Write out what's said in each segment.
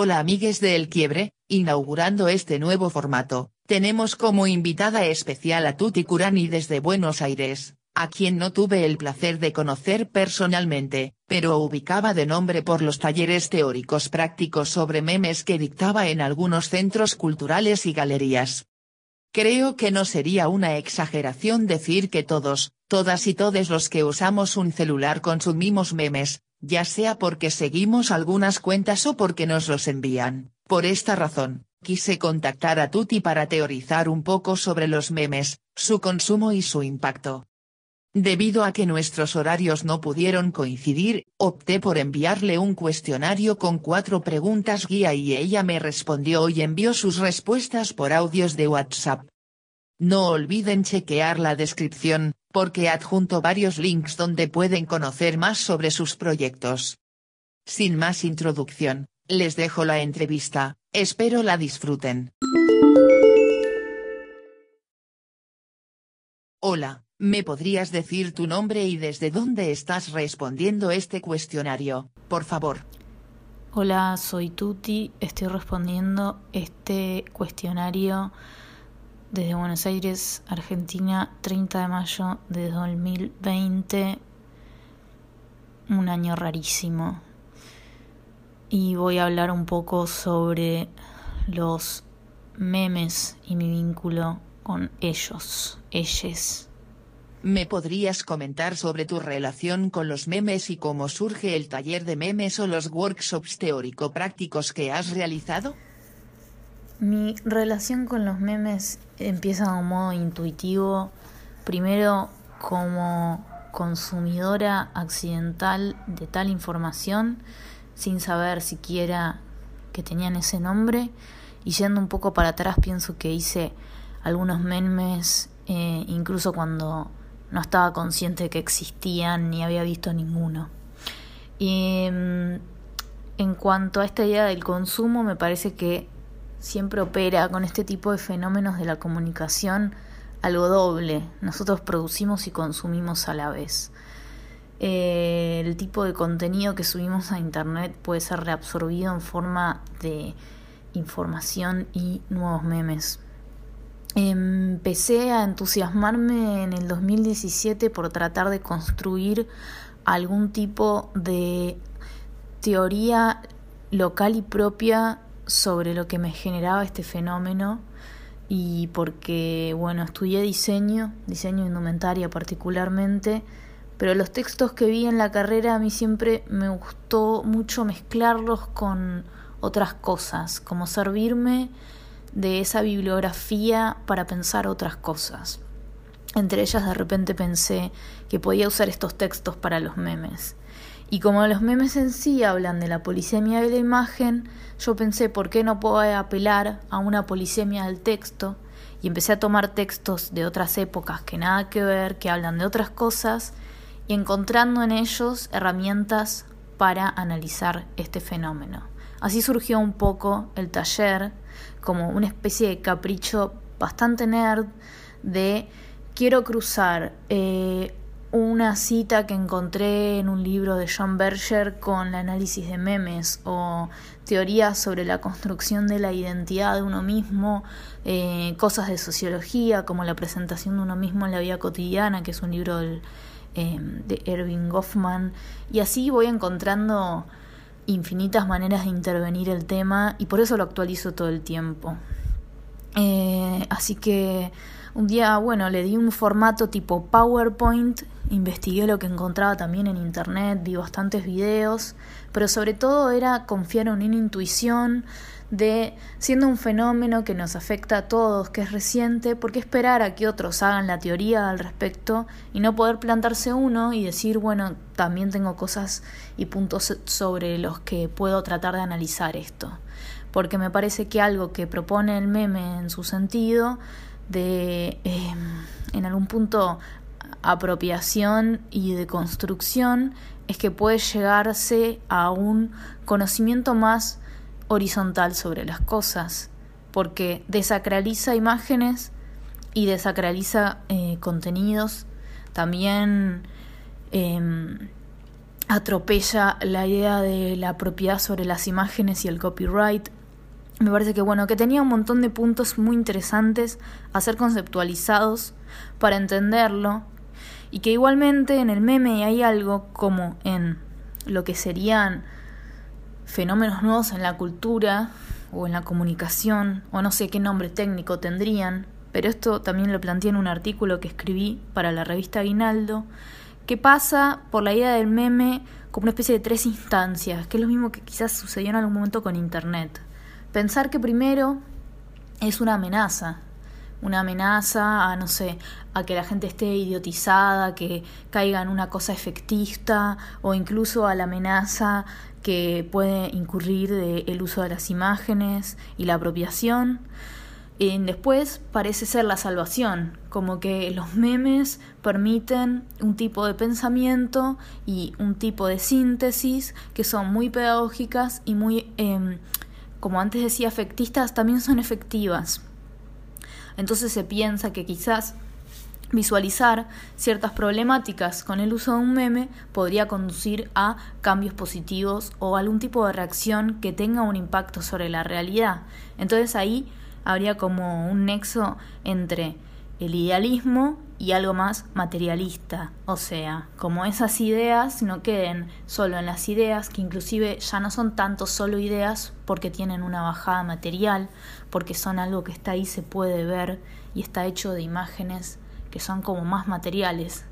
Hola amigues de El Quiebre, inaugurando este nuevo formato, tenemos como invitada especial a Tuti Curani desde Buenos Aires, a quien no tuve el placer de conocer personalmente, pero ubicaba de nombre por los talleres teóricos prácticos sobre memes que dictaba en algunos centros culturales y galerías. Creo que no sería una exageración decir que todos, todas y todos los que usamos un celular consumimos memes, ya sea porque seguimos algunas cuentas o porque nos los envían. Por esta razón, quise contactar a Tuti para teorizar un poco sobre los memes, su consumo y su impacto. Debido a que nuestros horarios no pudieron coincidir, opté por enviarle un cuestionario con cuatro preguntas guía y ella me respondió y envió sus respuestas por audios de WhatsApp. No olviden chequear la descripción, porque adjunto varios links donde pueden conocer más sobre sus proyectos. Sin más introducción, les dejo la entrevista, espero la disfruten. Hola, ¿me podrías decir tu nombre y desde dónde estás respondiendo este cuestionario, por favor? Hola, soy Tuti, estoy respondiendo este cuestionario desde Buenos Aires, Argentina, 30 de mayo de 2020. Un año rarísimo. Y voy a hablar un poco sobre los memes y mi vínculo con ellos, ellos. ¿Me podrías comentar sobre tu relación con los memes y cómo surge el taller de memes o los workshops teórico-prácticos que has realizado? Mi relación con los memes empieza de un modo intuitivo, primero como consumidora accidental de tal información, sin saber siquiera que tenían ese nombre, y yendo un poco para atrás pienso que hice algunos memes eh, incluso cuando no estaba consciente de que existían ni había visto ninguno. Y mm, en cuanto a esta idea del consumo, me parece que siempre opera con este tipo de fenómenos de la comunicación algo doble. Nosotros producimos y consumimos a la vez. Eh, el tipo de contenido que subimos a Internet puede ser reabsorbido en forma de información y nuevos memes. Empecé a entusiasmarme en el 2017 por tratar de construir algún tipo de teoría local y propia sobre lo que me generaba este fenómeno y porque, bueno, estudié diseño, diseño indumentaria particularmente, pero los textos que vi en la carrera a mí siempre me gustó mucho mezclarlos con otras cosas, como servirme de esa bibliografía para pensar otras cosas. Entre ellas de repente pensé que podía usar estos textos para los memes. Y como los memes en sí hablan de la polisemia de la imagen, yo pensé por qué no puedo apelar a una polisemia del texto y empecé a tomar textos de otras épocas que nada que ver, que hablan de otras cosas y encontrando en ellos herramientas para analizar este fenómeno. Así surgió un poco el taller como una especie de capricho bastante nerd de quiero cruzar eh, una cita que encontré en un libro de John Berger con el análisis de memes o teorías sobre la construcción de la identidad de uno mismo, eh, cosas de sociología como la presentación de uno mismo en la vida cotidiana, que es un libro eh, de Erving Goffman, y así voy encontrando infinitas maneras de intervenir el tema y por eso lo actualizo todo el tiempo. Eh, así que un día, bueno, le di un formato tipo PowerPoint investigué lo que encontraba también en internet, vi bastantes videos, pero sobre todo era confiar en una intuición de, siendo un fenómeno que nos afecta a todos, que es reciente, ¿por qué esperar a que otros hagan la teoría al respecto y no poder plantarse uno y decir, bueno, también tengo cosas y puntos sobre los que puedo tratar de analizar esto? Porque me parece que algo que propone el meme en su sentido, de eh, en algún punto apropiación y de construcción es que puede llegarse a un conocimiento más horizontal sobre las cosas, porque desacraliza imágenes y desacraliza eh, contenidos, también em, atropella la idea de la propiedad sobre las imágenes y el copyright. Me parece que bueno, que tenía un montón de puntos muy interesantes a ser conceptualizados para entenderlo y que igualmente en el meme hay algo como en lo que serían fenómenos nuevos en la cultura o en la comunicación o no sé qué nombre técnico tendrían, pero esto también lo planteé en un artículo que escribí para la revista Aguinaldo, que pasa por la idea del meme como una especie de tres instancias, que es lo mismo que quizás sucedió en algún momento con Internet. Pensar que primero es una amenaza, una amenaza a, no sé, a que la gente esté idiotizada, que caiga en una cosa efectista o incluso a la amenaza que puede incurrir del uso de las imágenes y la apropiación. Y después parece ser la salvación, como que los memes permiten un tipo de pensamiento y un tipo de síntesis que son muy pedagógicas y muy, em, como antes decía, efectistas, también son efectivas. Entonces se piensa que quizás visualizar ciertas problemáticas con el uso de un meme podría conducir a cambios positivos o algún tipo de reacción que tenga un impacto sobre la realidad. Entonces ahí habría como un nexo entre el idealismo y algo más materialista, o sea, como esas ideas no queden solo en las ideas, que inclusive ya no son tanto solo ideas porque tienen una bajada material, porque son algo que está ahí, se puede ver y está hecho de imágenes que son como más materiales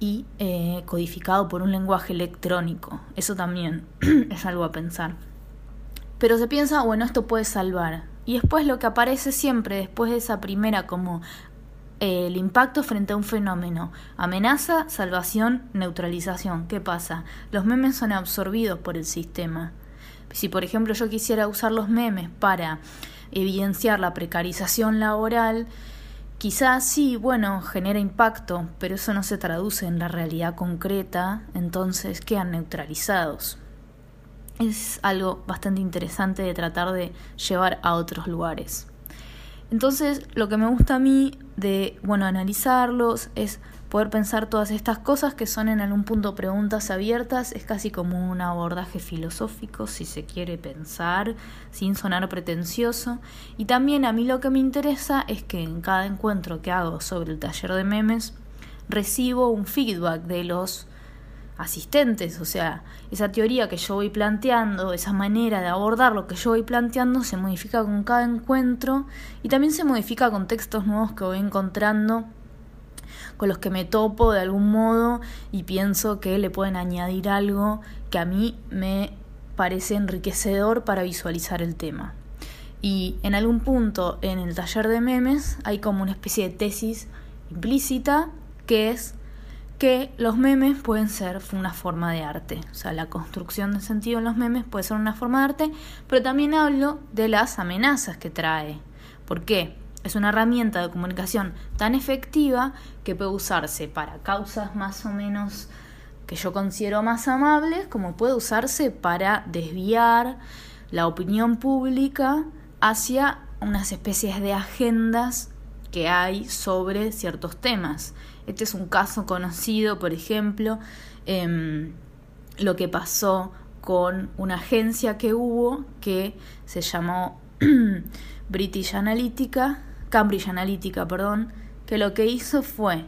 y eh, codificado por un lenguaje electrónico. Eso también es algo a pensar. Pero se piensa, bueno, esto puede salvar. Y después lo que aparece siempre, después de esa primera como el impacto frente a un fenómeno. Amenaza, salvación, neutralización. ¿Qué pasa? Los memes son absorbidos por el sistema. Si por ejemplo yo quisiera usar los memes para evidenciar la precarización laboral, quizás sí, bueno, genera impacto, pero eso no se traduce en la realidad concreta, entonces quedan neutralizados es algo bastante interesante de tratar de llevar a otros lugares. Entonces, lo que me gusta a mí de, bueno, analizarlos es poder pensar todas estas cosas que son en algún punto preguntas abiertas, es casi como un abordaje filosófico, si se quiere pensar, sin sonar pretencioso. Y también a mí lo que me interesa es que en cada encuentro que hago sobre el taller de memes, recibo un feedback de los asistentes, o sea, esa teoría que yo voy planteando, esa manera de abordar lo que yo voy planteando se modifica con cada encuentro y también se modifica con textos nuevos que voy encontrando con los que me topo de algún modo y pienso que le pueden añadir algo que a mí me parece enriquecedor para visualizar el tema. Y en algún punto en el taller de memes hay como una especie de tesis implícita que es que los memes pueden ser una forma de arte. O sea, la construcción de sentido en los memes puede ser una forma de arte, pero también hablo de las amenazas que trae. ¿Por qué? Es una herramienta de comunicación tan efectiva que puede usarse para causas más o menos que yo considero más amables, como puede usarse para desviar la opinión pública hacia unas especies de agendas que hay sobre ciertos temas. Este es un caso conocido, por ejemplo, em, lo que pasó con una agencia que hubo que se llamó British Analytica, Cambridge Analytica, perdón, que lo que hizo fue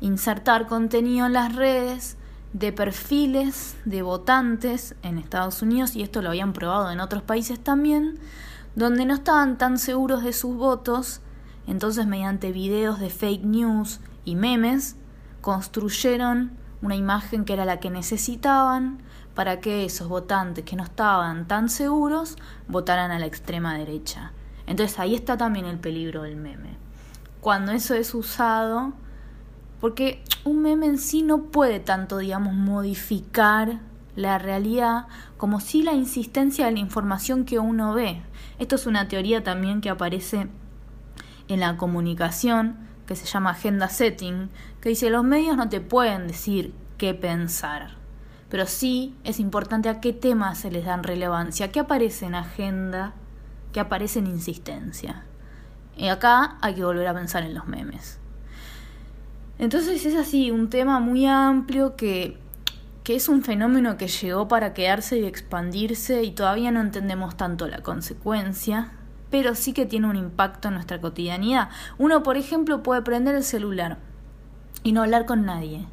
insertar contenido en las redes de perfiles de votantes en Estados Unidos, y esto lo habían probado en otros países también, donde no estaban tan seguros de sus votos entonces, mediante videos de fake news y memes, construyeron una imagen que era la que necesitaban para que esos votantes que no estaban tan seguros votaran a la extrema derecha. Entonces ahí está también el peligro del meme. Cuando eso es usado, porque un meme en sí no puede tanto, digamos, modificar la realidad como si la insistencia de la información que uno ve. Esto es una teoría también que aparece en la comunicación que se llama agenda setting, que dice los medios no te pueden decir qué pensar, pero sí es importante a qué temas se les dan relevancia, qué aparece en agenda, qué aparece en insistencia. Y acá hay que volver a pensar en los memes. Entonces es así, un tema muy amplio que que es un fenómeno que llegó para quedarse y expandirse y todavía no entendemos tanto la consecuencia, pero sí que tiene un impacto en nuestra cotidianidad. Uno, por ejemplo, puede prender el celular y no hablar con nadie.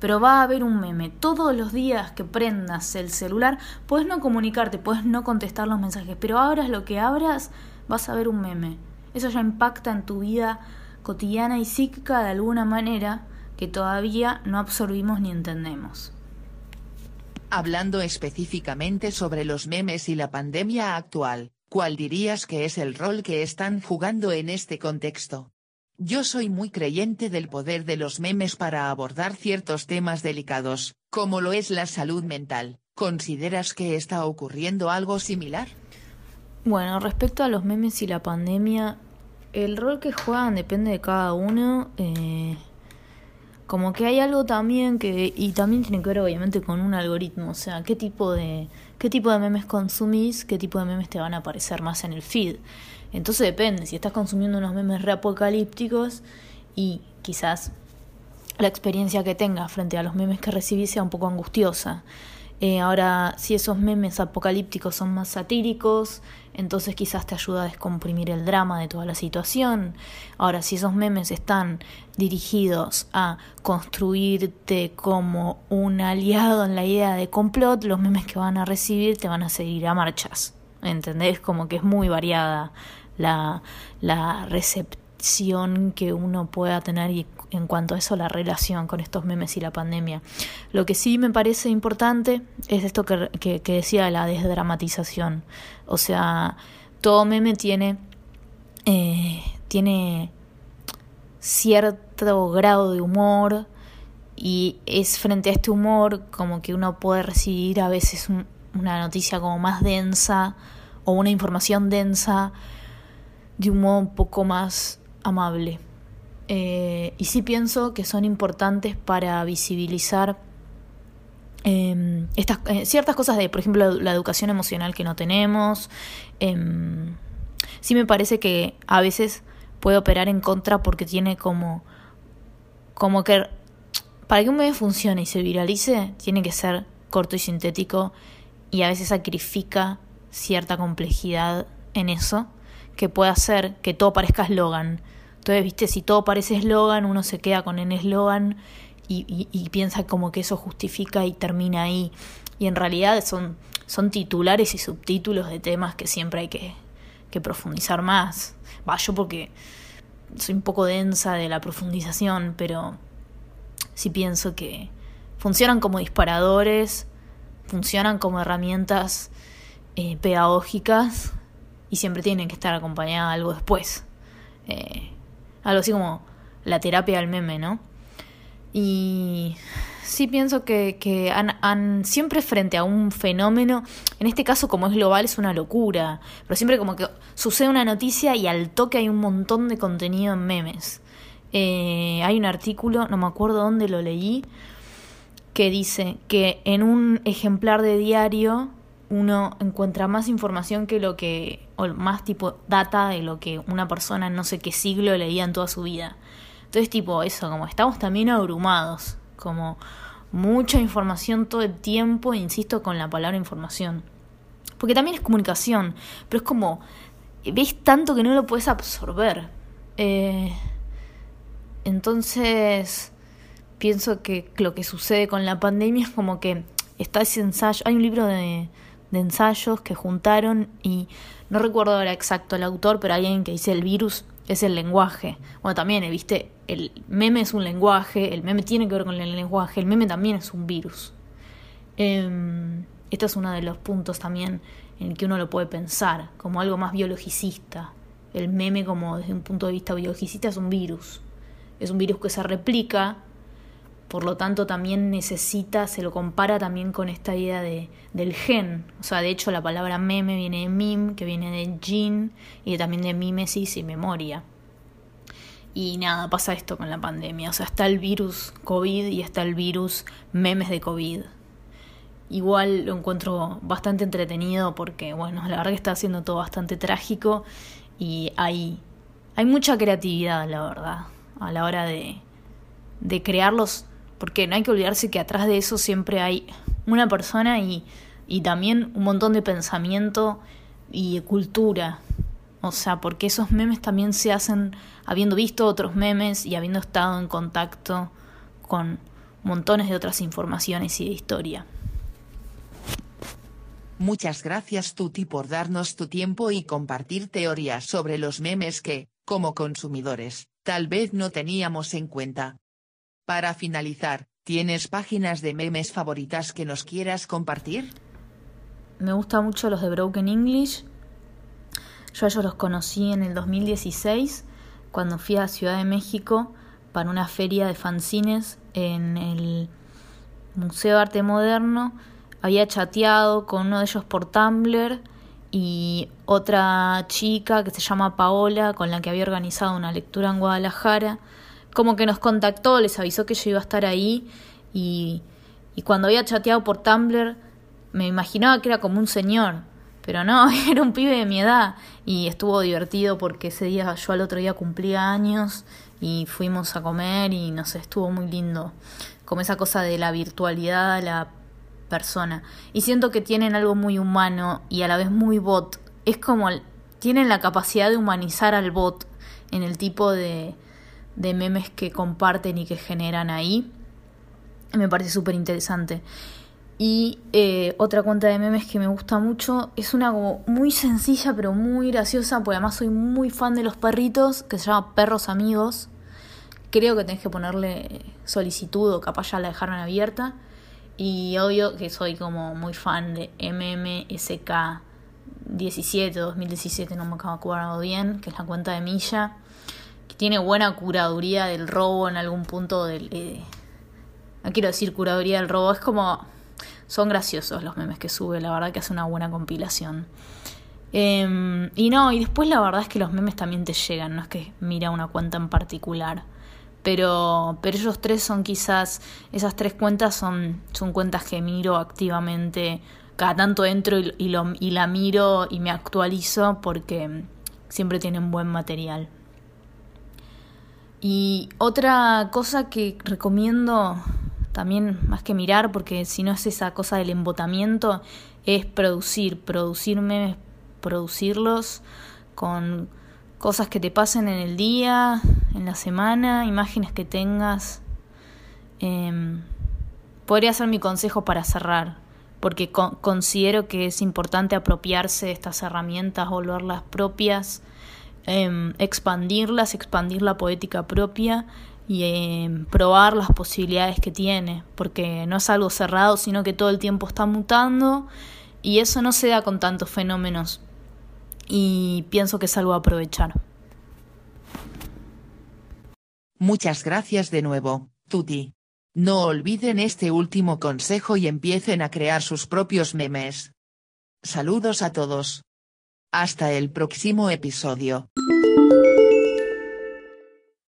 Pero va a haber un meme. Todos los días que prendas el celular, puedes no comunicarte, puedes no contestar los mensajes, pero abras lo que abras, vas a ver un meme. Eso ya impacta en tu vida cotidiana y psíquica de alguna manera que todavía no absorbimos ni entendemos. Hablando específicamente sobre los memes y la pandemia actual, ¿cuál dirías que es el rol que están jugando en este contexto? Yo soy muy creyente del poder de los memes para abordar ciertos temas delicados, como lo es la salud mental. ¿Consideras que está ocurriendo algo similar? Bueno, respecto a los memes y la pandemia, el rol que juegan depende de cada uno. Eh, como que hay algo también que y también tiene que ver obviamente con un algoritmo, o sea, qué tipo de qué tipo de memes consumís, qué tipo de memes te van a aparecer más en el feed. Entonces depende, si estás consumiendo unos memes reapocalípticos y quizás la experiencia que tengas frente a los memes que recibís sea un poco angustiosa. Eh, ahora, si esos memes apocalípticos son más satíricos, entonces quizás te ayuda a descomprimir el drama de toda la situación. Ahora, si esos memes están dirigidos a construirte como un aliado en la idea de complot, los memes que van a recibir te van a seguir a marchas. ¿Entendés? Como que es muy variada la, la que uno pueda tener y en cuanto a eso la relación con estos memes y la pandemia. Lo que sí me parece importante es esto que, que, decía la desdramatización. O sea, todo meme tiene, eh, tiene cierto grado de humor y es frente a este humor como que uno puede recibir a veces una noticia como más densa o una información densa de un modo un poco más amable. Eh, y sí pienso que son importantes para visibilizar em, estas, eh, ciertas cosas de, por ejemplo, la, educación emocional que no tenemos. Em, sí me parece que a veces puede operar en contra porque tiene como, como que para que un medio funcione y se viralice, tiene que ser corto y sintético y a veces sacrifica cierta complejidad en eso que puede hacer que todo parezca eslogan entonces, viste, si todo parece eslogan, uno se queda con el eslogan y, piensa como que eso justifica y termina ahí. Y en realidad son, son titulares y subtítulos de temas que siempre hay que, profundizar más. Va, yo porque soy un poco densa de la profundización, pero sí pienso que funcionan como disparadores, funcionan como herramientas eh, pedagógicas y siempre tienen que estar acompañadas algo después. Eh, algo así como la terapia del meme, ¿no? Y sí pienso que, que han, han, siempre frente a un fenómeno, en este caso como es global es una locura, pero siempre como que sucede una noticia y al toque hay un montón de contenido en memes. Eh, hay un artículo, no me acuerdo dónde lo leí, que dice que en un ejemplar de diario uno encuentra más información que lo que, o más tipo data de lo que una persona en no sé qué siglo leía en toda su vida. Entonces, tipo, eso, como estamos también abrumados, como mucha información todo el tiempo, insisto con la palabra información. Porque también es comunicación, pero es como, ves tanto que no lo puedes absorber. Eh, entonces, pienso que lo que sucede con la pandemia es como que está ese ensayo, hay un libro de de ensayos que juntaron y no recuerdo ahora exacto el autor, pero alguien que dice el virus es el lenguaje. Bueno, también, viste, el meme es un lenguaje, el meme tiene que ver con el lenguaje, el meme también es un virus. Eh, este es uno de los puntos también en que uno lo puede pensar, como algo más biologicista. El meme, como desde un punto de vista biologicista, es un virus. Es un virus que se replica por lo tanto también necesita, se lo compara también con esta idea de, del gen. O sea, de hecho la palabra meme viene de mim, que viene de gene, y también de mimesis y memoria. Y nada, pasa esto con la pandemia. O sea, está el virus COVID y está el virus memes de COVID. Igual lo encuentro bastante entretenido porque, bueno, la verdad que está haciendo todo bastante trágico y hay, hay mucha creatividad, la verdad, a la hora de, de crearlos porque no hay que olvidarse que atrás de eso siempre hay una persona y, y también un montón de pensamiento y cultura. O sea, porque esos memes también se hacen habiendo visto otros memes y habiendo estado en contacto con montones de otras informaciones y de historia. Muchas gracias Tuti por darnos tu tiempo y compartir teorías sobre los memes que, como consumidores, tal vez no teníamos en cuenta. Para finalizar, ¿tienes páginas de memes favoritas que nos quieras compartir? Me gustan mucho los de Broken English. Yo a ellos los conocí en el 2016 cuando fui a Ciudad de México para una feria de fanzines en el Museo de Arte Moderno. Había chateado con uno de ellos por Tumblr y otra chica que se llama Paola, con la que había organizado una lectura en Guadalajara, como que nos contactó, les avisó que yo iba a estar ahí y, cuando había chateado por Tumblr me imaginaba que era como un señor, pero no, era un pibe de mi edad y estuvo divertido porque ese día yo al otro día cumplía años y fuimos a comer y no sé, estuvo muy lindo. Como esa cosa de la virtualidad la persona. Y siento que tienen algo muy humano y a la vez muy bot. Es como tienen la capacidad de humanizar al bot en el tipo de, de memes que comparten y que generan ahí. Me parece súper interesante. Y eh, otra cuenta de memes que me gusta mucho es una como muy sencilla pero muy graciosa, porque además soy muy fan de los perritos, que se llama Perros Amigos. Creo que tenés que ponerle solicitud o capaz ya la dejaron abierta. Y obvio que soy como muy fan de MMSK 17, 2017, no me acuerdo bien, que es la cuenta de Milla, tiene buena curaduría del robo en algún punto del... Eh, no quiero decir curaduría del robo, es como son graciosos los memes que sube, la verdad que hace una buena compilación. Em, y no, y después la verdad es que los memes también te llegan, no es que mira una cuenta en particular. Pero, pero ellos tres son quizás, esas tres cuentas son, son cuentas que miro activamente. Cada tanto entro y, y, lo, y la miro y me actualizo porque siempre tienen buen material. Y otra cosa que recomiendo también más que mirar, porque si no es esa cosa del embotamiento, es producir, producir memes, producirlos con cosas que te pasen en el día, en la semana, imágenes que tengas. Eh, podría ser mi consejo para cerrar, porque considero que es importante apropiarse de estas herramientas, volverlas propias, eh, expandirlas, expandir la poética propia y eh, probar las posibilidades que tiene, porque no es algo cerrado, sino que todo el tiempo está mutando y eso no se da con tantos fenómenos y pienso que es algo a aprovechar. Muchas gracias de nuevo, Tuti. No olviden este último consejo y empiecen a crear sus propios memes. Saludos a todos. Hasta el próximo episodio.